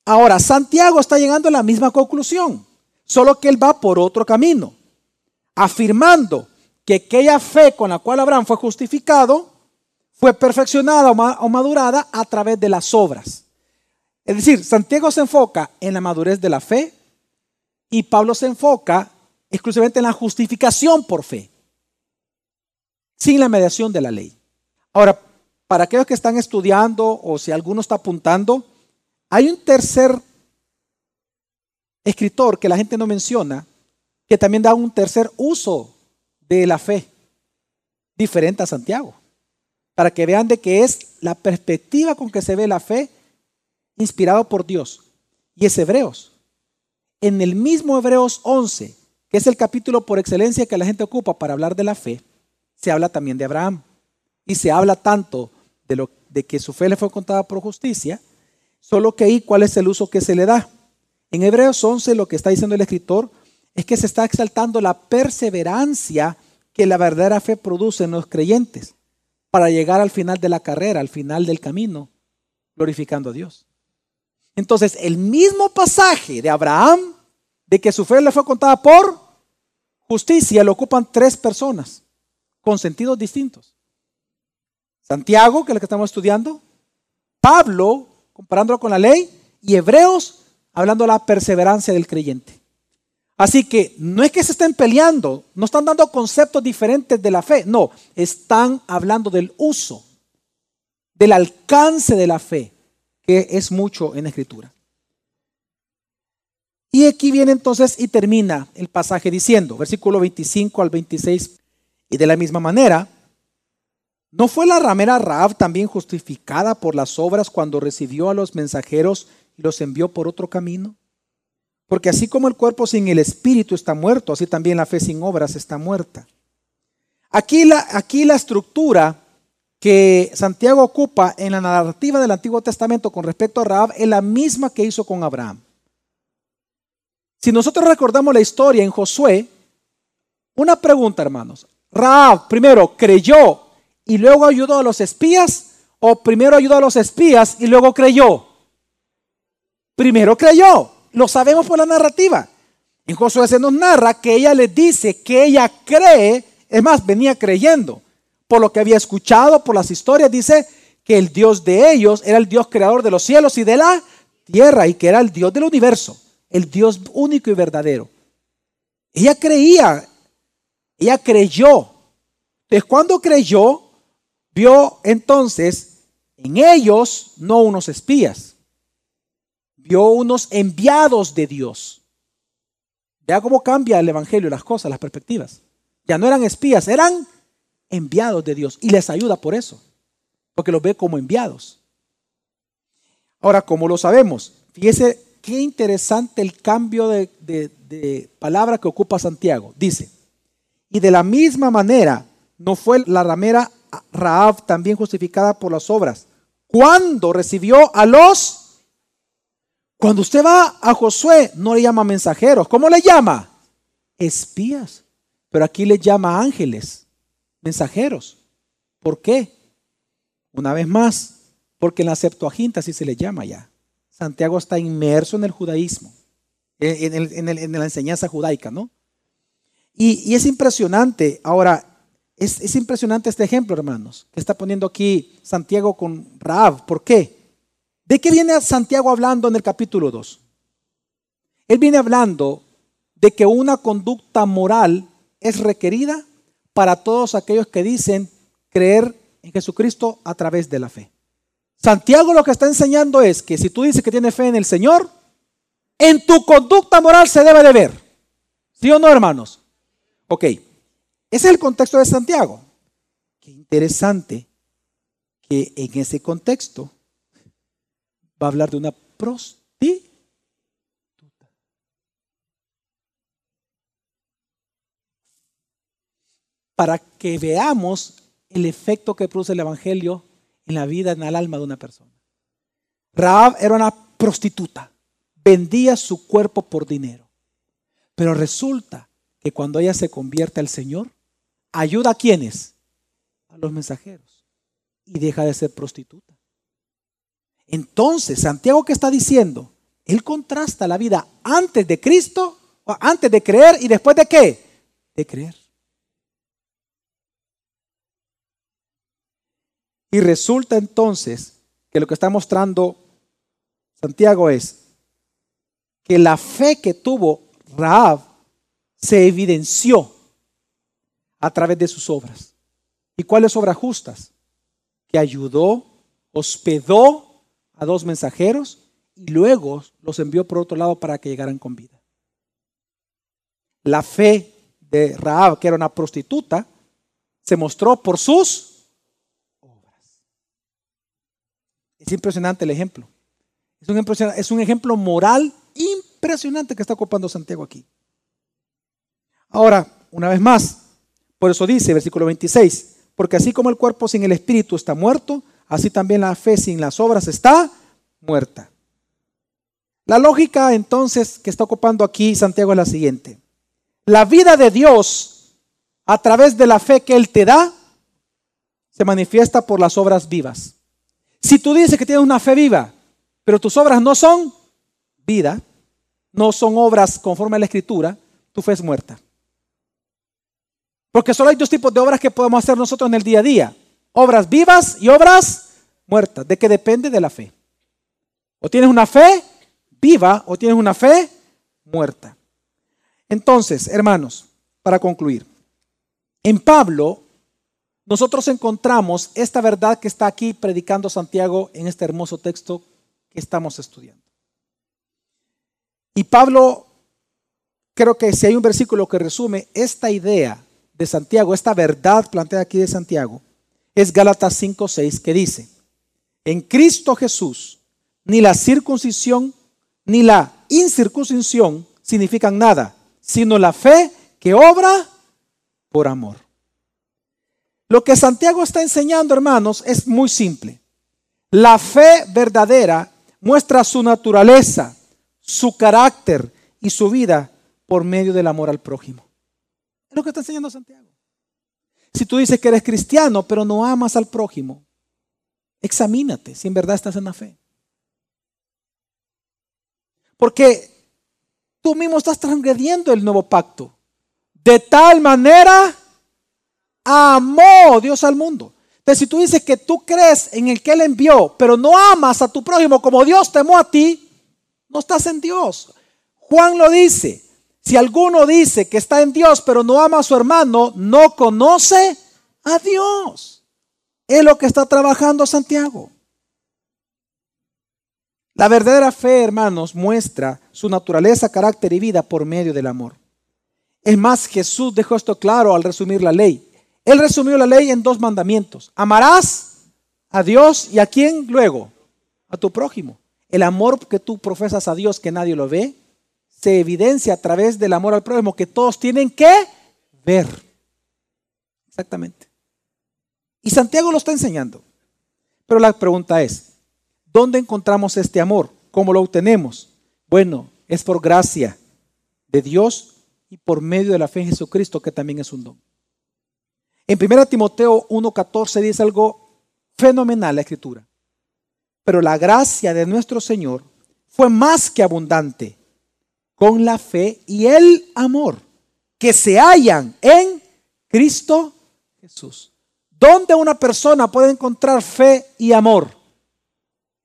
Ahora, Santiago está llegando a la misma conclusión, solo que él va por otro camino, afirmando que aquella fe con la cual Abraham fue justificado fue perfeccionada o madurada a través de las obras. Es decir, Santiago se enfoca en la madurez de la fe y Pablo se enfoca exclusivamente en la justificación por fe, sin la mediación de la ley. Ahora, para aquellos que están estudiando o si alguno está apuntando, hay un tercer escritor que la gente no menciona, que también da un tercer uso de la fe, diferente a Santiago, para que vean de que es la perspectiva con que se ve la fe inspirado por Dios. Y es Hebreos. En el mismo Hebreos 11, que es el capítulo por excelencia que la gente ocupa para hablar de la fe, se habla también de Abraham. Y se habla tanto de, lo, de que su fe le fue contada por justicia, solo que ahí cuál es el uso que se le da. En Hebreos 11 lo que está diciendo el escritor es que se está exaltando la perseverancia que la verdadera fe produce en los creyentes para llegar al final de la carrera, al final del camino, glorificando a Dios. Entonces, el mismo pasaje de Abraham, de que su fe le fue contada por justicia, lo ocupan tres personas con sentidos distintos. Santiago, que es lo que estamos estudiando, Pablo, comparándolo con la ley, y Hebreos, hablando de la perseverancia del creyente. Así que no es que se estén peleando, no están dando conceptos diferentes de la fe, no, están hablando del uso, del alcance de la fe que es mucho en escritura. Y aquí viene entonces y termina el pasaje diciendo, versículo 25 al 26, y de la misma manera, ¿no fue la ramera Raab también justificada por las obras cuando recibió a los mensajeros y los envió por otro camino? Porque así como el cuerpo sin el espíritu está muerto, así también la fe sin obras está muerta. Aquí la, aquí la estructura que Santiago ocupa en la narrativa del Antiguo Testamento con respecto a Raab es la misma que hizo con Abraham. Si nosotros recordamos la historia en Josué, una pregunta, hermanos. Raab primero creyó y luego ayudó a los espías o primero ayudó a los espías y luego creyó. Primero creyó. Lo sabemos por la narrativa. En Josué se nos narra que ella le dice que ella cree, es más, venía creyendo por lo que había escuchado, por las historias, dice que el Dios de ellos era el Dios creador de los cielos y de la tierra y que era el Dios del universo, el Dios único y verdadero. Ella creía, ella creyó. Entonces cuando creyó, vio entonces en ellos no unos espías, vio unos enviados de Dios. Vea cómo cambia el Evangelio, las cosas, las perspectivas. Ya no eran espías, eran enviados de Dios y les ayuda por eso, porque los ve como enviados. Ahora, como lo sabemos, fíjese qué interesante el cambio de, de palabra que ocupa Santiago. Dice, y de la misma manera no fue la ramera Raab también justificada por las obras. Cuando recibió a los... Cuando usted va a Josué, no le llama mensajeros. ¿Cómo le llama? Espías. Pero aquí le llama ángeles mensajeros. ¿Por qué? Una vez más, porque en la Septuaginta así se le llama ya. Santiago está inmerso en el judaísmo, en, la enseñanza judaica, ¿no? Y, y, es impresionante. Ahora, Es, impresionante este ejemplo, hermanos, que está poniendo aquí Santiago con Raab. ¿Por qué? ¿De qué viene Santiago hablando en el capítulo 2? Él viene hablando de que una conducta moral es requerida para todos aquellos que dicen creer en Jesucristo a través de la fe. Santiago lo que está enseñando es que si tú dices que tienes fe en el Señor, en tu conducta moral se debe de ver. ¿Sí o no, hermanos? Ok, ese es el contexto de Santiago. Qué interesante que en ese contexto va a hablar de una prostituta. Para que veamos el efecto que produce el Evangelio en la vida, en el alma de una persona. Raab era una prostituta, vendía su cuerpo por dinero. Pero resulta que cuando ella se convierte al Señor, ayuda a quienes? A los mensajeros. Y deja de ser prostituta. Entonces, Santiago que está diciendo, él contrasta la vida antes de Cristo, antes de creer y después de qué? De creer. Y resulta entonces que lo que está mostrando Santiago es que la fe que tuvo Raab se evidenció a través de sus obras. ¿Y cuáles obras justas? Que ayudó, hospedó a dos mensajeros y luego los envió por otro lado para que llegaran con vida. La fe de Raab, que era una prostituta, se mostró por sus Es impresionante el ejemplo. Es un, es un ejemplo moral impresionante que está ocupando Santiago aquí. Ahora, una vez más, por eso dice, versículo 26, porque así como el cuerpo sin el espíritu está muerto, así también la fe sin las obras está muerta. La lógica entonces que está ocupando aquí Santiago es la siguiente. La vida de Dios a través de la fe que Él te da se manifiesta por las obras vivas. Si tú dices que tienes una fe viva, pero tus obras no son vida, no son obras conforme a la escritura, tu fe es muerta. Porque solo hay dos tipos de obras que podemos hacer nosotros en el día a día. Obras vivas y obras muertas. ¿De qué depende? De la fe. O tienes una fe viva o tienes una fe muerta. Entonces, hermanos, para concluir, en Pablo nosotros encontramos esta verdad que está aquí predicando Santiago en este hermoso texto que estamos estudiando. Y Pablo, creo que si hay un versículo que resume esta idea de Santiago, esta verdad planteada aquí de Santiago, es Gálatas 5:6 que dice, en Cristo Jesús, ni la circuncisión ni la incircuncisión significan nada, sino la fe que obra por amor. Lo que Santiago está enseñando, hermanos, es muy simple. La fe verdadera muestra su naturaleza, su carácter y su vida por medio del amor al prójimo. Es lo que está enseñando Santiago. Si tú dices que eres cristiano, pero no amas al prójimo, examínate si en verdad estás en la fe. Porque tú mismo estás transgrediendo el nuevo pacto. De tal manera amó Dios al mundo. Entonces, si tú dices que tú crees en el que Él envió, pero no amas a tu prójimo como Dios te amó a ti, no estás en Dios. Juan lo dice. Si alguno dice que está en Dios, pero no ama a su hermano, no conoce a Dios. Es lo que está trabajando Santiago. La verdadera fe, hermanos, muestra su naturaleza, carácter y vida por medio del amor. Es más, Jesús dejó esto claro al resumir la ley. Él resumió la ley en dos mandamientos. Amarás a Dios y a quién luego? A tu prójimo. El amor que tú profesas a Dios que nadie lo ve, se evidencia a través del amor al prójimo que todos tienen que ver. Exactamente. Y Santiago lo está enseñando. Pero la pregunta es, ¿dónde encontramos este amor? ¿Cómo lo obtenemos? Bueno, es por gracia de Dios y por medio de la fe en Jesucristo, que también es un don. En 1 Timoteo 1.14 dice algo fenomenal la escritura. Pero la gracia de nuestro Señor fue más que abundante con la fe y el amor que se hallan en Cristo Jesús. ¿Dónde una persona puede encontrar fe y amor?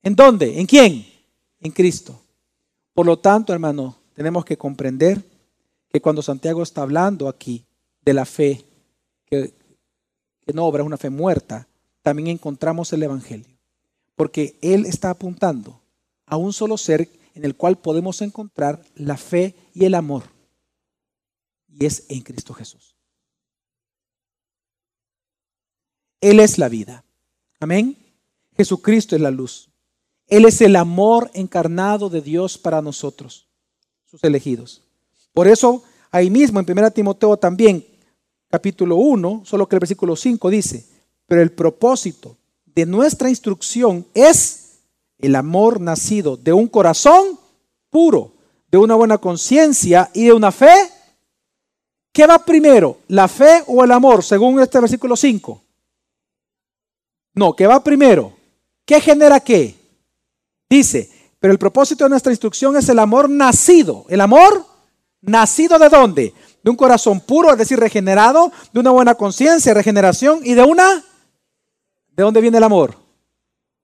¿En dónde? ¿En quién? En Cristo. Por lo tanto, hermano, tenemos que comprender que cuando Santiago está hablando aquí de la fe, que, no obra es una fe muerta, también encontramos el Evangelio. Porque Él está apuntando a un solo ser en el cual podemos encontrar la fe y el amor. Y es en Cristo Jesús. Él es la vida. Amén. Jesucristo es la luz. Él es el amor encarnado de Dios para nosotros, sus elegidos. Por eso, ahí mismo en 1 Timoteo también, capítulo 1, solo que el versículo 5 dice, pero el propósito de nuestra instrucción es el amor nacido de un corazón puro, de una buena conciencia y de una fe. ¿Qué va primero, la fe o el amor, según este versículo 5? No, ¿qué va primero? ¿Qué genera qué? Dice, pero el propósito de nuestra instrucción es el amor nacido. ¿El amor nacido de dónde? De un corazón puro, es decir, regenerado, de una buena conciencia, regeneración y de una... ¿De dónde viene el amor?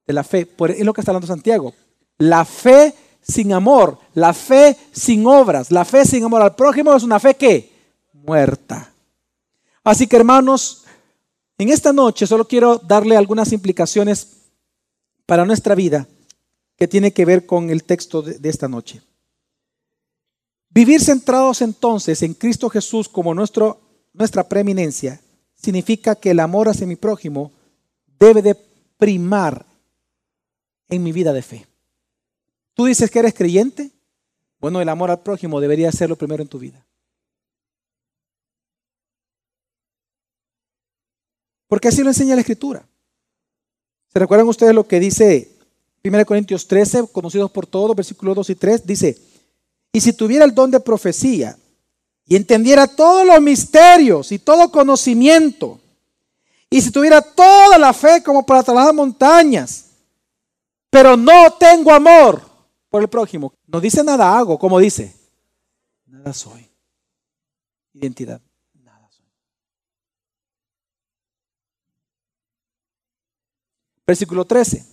De la fe. Por, es lo que está hablando Santiago. La fe sin amor, la fe sin obras, la fe sin amor al prójimo es una fe que muerta. Así que hermanos, en esta noche solo quiero darle algunas implicaciones para nuestra vida que tiene que ver con el texto de, esta noche. Vivir centrados entonces en Cristo Jesús como nuestro, nuestra preeminencia significa que el amor hacia mi prójimo debe de primar en mi vida de fe. ¿Tú dices que eres creyente? Bueno, el amor al prójimo debería ser lo primero en tu vida. Porque así lo enseña la Escritura. ¿Se recuerdan ustedes lo que dice 1 Corintios 13, conocidos por todos, versículos 2 y 3? Dice, y si tuviera el don de profecía y entendiera todos los misterios y todo conocimiento, y si tuviera toda la fe como para trasladar montañas, pero no tengo amor por el prójimo, no dice nada hago, como dice, nada soy. Identidad. Versículo 13.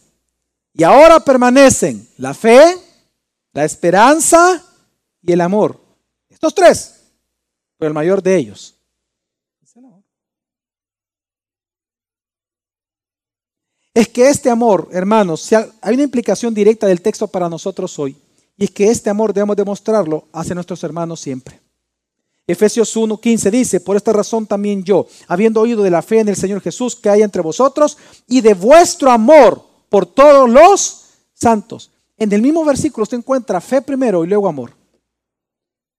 Y ahora permanecen la fe, la esperanza y el amor. Estos tres, pero el mayor de ellos es el amor. Es que este amor, hermanos, hay una implicación directa del texto para nosotros hoy. Y es que este amor debemos demostrarlo hacia nuestros hermanos siempre. Efesios 1:15 dice, por esta razón también yo, habiendo oído de la fe en el Señor Jesús que hay entre vosotros y de vuestro amor por todos los santos. En el mismo versículo usted encuentra fe primero y luego amor.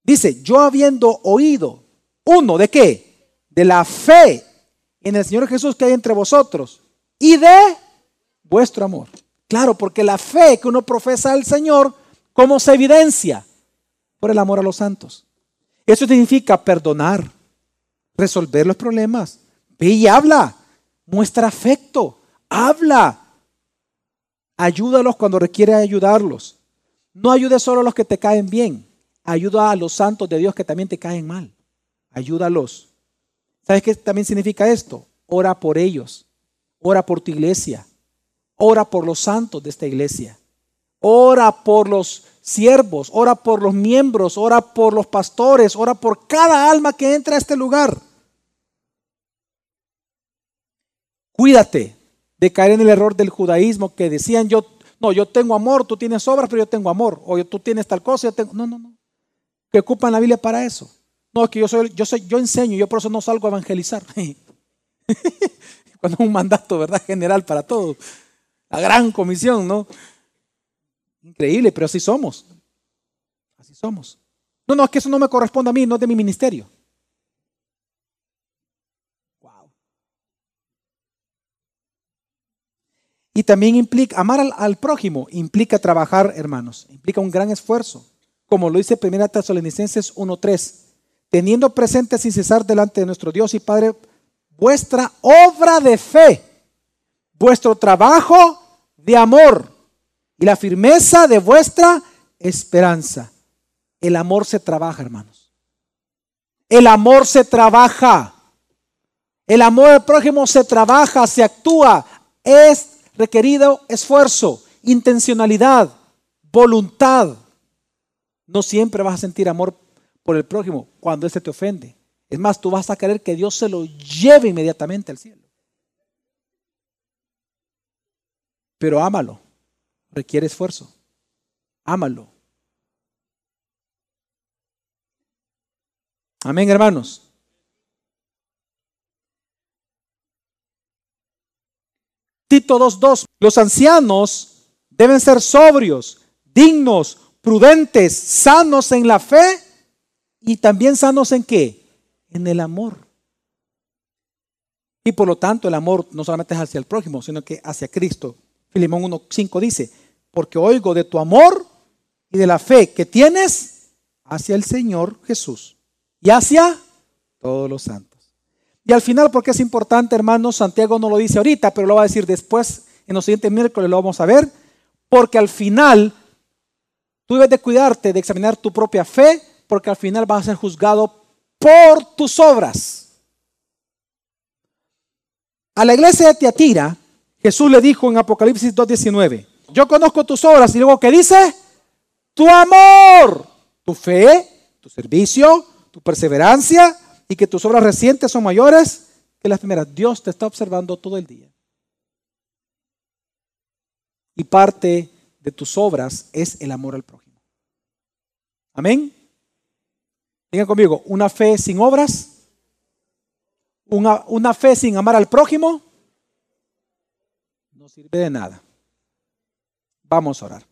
Dice, yo habiendo oído, uno, ¿de qué? De la fe en el Señor Jesús que hay entre vosotros y de vuestro amor. Claro, porque la fe que uno profesa al Señor, ¿cómo se evidencia? Por el amor a los santos. Eso significa perdonar, resolver los problemas. Ve y habla, muestra afecto, habla. Ayúdalos cuando requiere ayudarlos. No ayudes solo a los que te caen bien, ayuda a los santos de Dios que también te caen mal. Ayúdalos. ¿Sabes qué también significa esto? Ora por ellos, ora por tu iglesia, ora por los santos de esta iglesia, ora por los siervos, ora por los miembros, ora por los pastores, ora por cada alma que entra a este lugar. Cuídate de caer en el error del judaísmo que decían yo, no, yo tengo amor, tú tienes obras, pero yo tengo amor, o tú tienes tal cosa, yo tengo, no, no, no. Que ocupan la Biblia para eso. No, es que yo soy, yo soy, yo enseño, yo por eso no salgo a evangelizar. Cuando es un mandato, ¿verdad? General para todos. La gran comisión, ¿no? Increíble, pero así somos. Así somos. No, no, es que eso no me corresponde a mí, no es de mi ministerio. Wow. Y también implica, amar al, prójimo implica trabajar, hermanos, implica un gran esfuerzo, como lo dice 1 Tesalonicenses 1.3, teniendo presente sin cesar delante de nuestro Dios y Padre vuestra obra de fe, vuestro trabajo de amor y la firmeza de vuestra esperanza. El amor se trabaja, hermanos. El amor se trabaja. El amor al prójimo se trabaja, se actúa, es requerido esfuerzo, intencionalidad, voluntad. No siempre vas a sentir amor por el prójimo cuando éste te ofende. Es más, tú vas a querer que Dios se lo lleve inmediatamente al cielo. Pero ámalo. Requiere esfuerzo. Ámalo. Amén, hermanos. Tito 2.2. Los ancianos deben ser sobrios, dignos, prudentes, sanos en la fe y también sanos en qué? En el amor. Y por lo tanto el amor no solamente es hacia el prójimo, sino que hacia Cristo. Filimón 1.5 dice, porque oigo de tu amor y de la fe que tienes hacia el Señor Jesús y hacia todos los santos. Y al final, porque es importante, hermanos, Santiago no lo dice ahorita, pero lo va a decir después, en los siguientes miércoles lo vamos a ver, porque al final tú debes de cuidarte de examinar tu propia fe, porque al final vas a ser juzgado por tus obras. A la iglesia de Tiatira, Jesús le dijo en Apocalipsis 2.19, yo conozco tus obras y luego ¿qué dice? Tu amor, tu fe, tu servicio, tu perseverancia y que tus obras recientes son mayores que las primeras. Dios te está observando todo el día. Y parte de tus obras es el amor al prójimo. Amén. Digan conmigo, una fe sin obras, una, una fe sin amar al prójimo, no sirve de nada. Vamos a orar.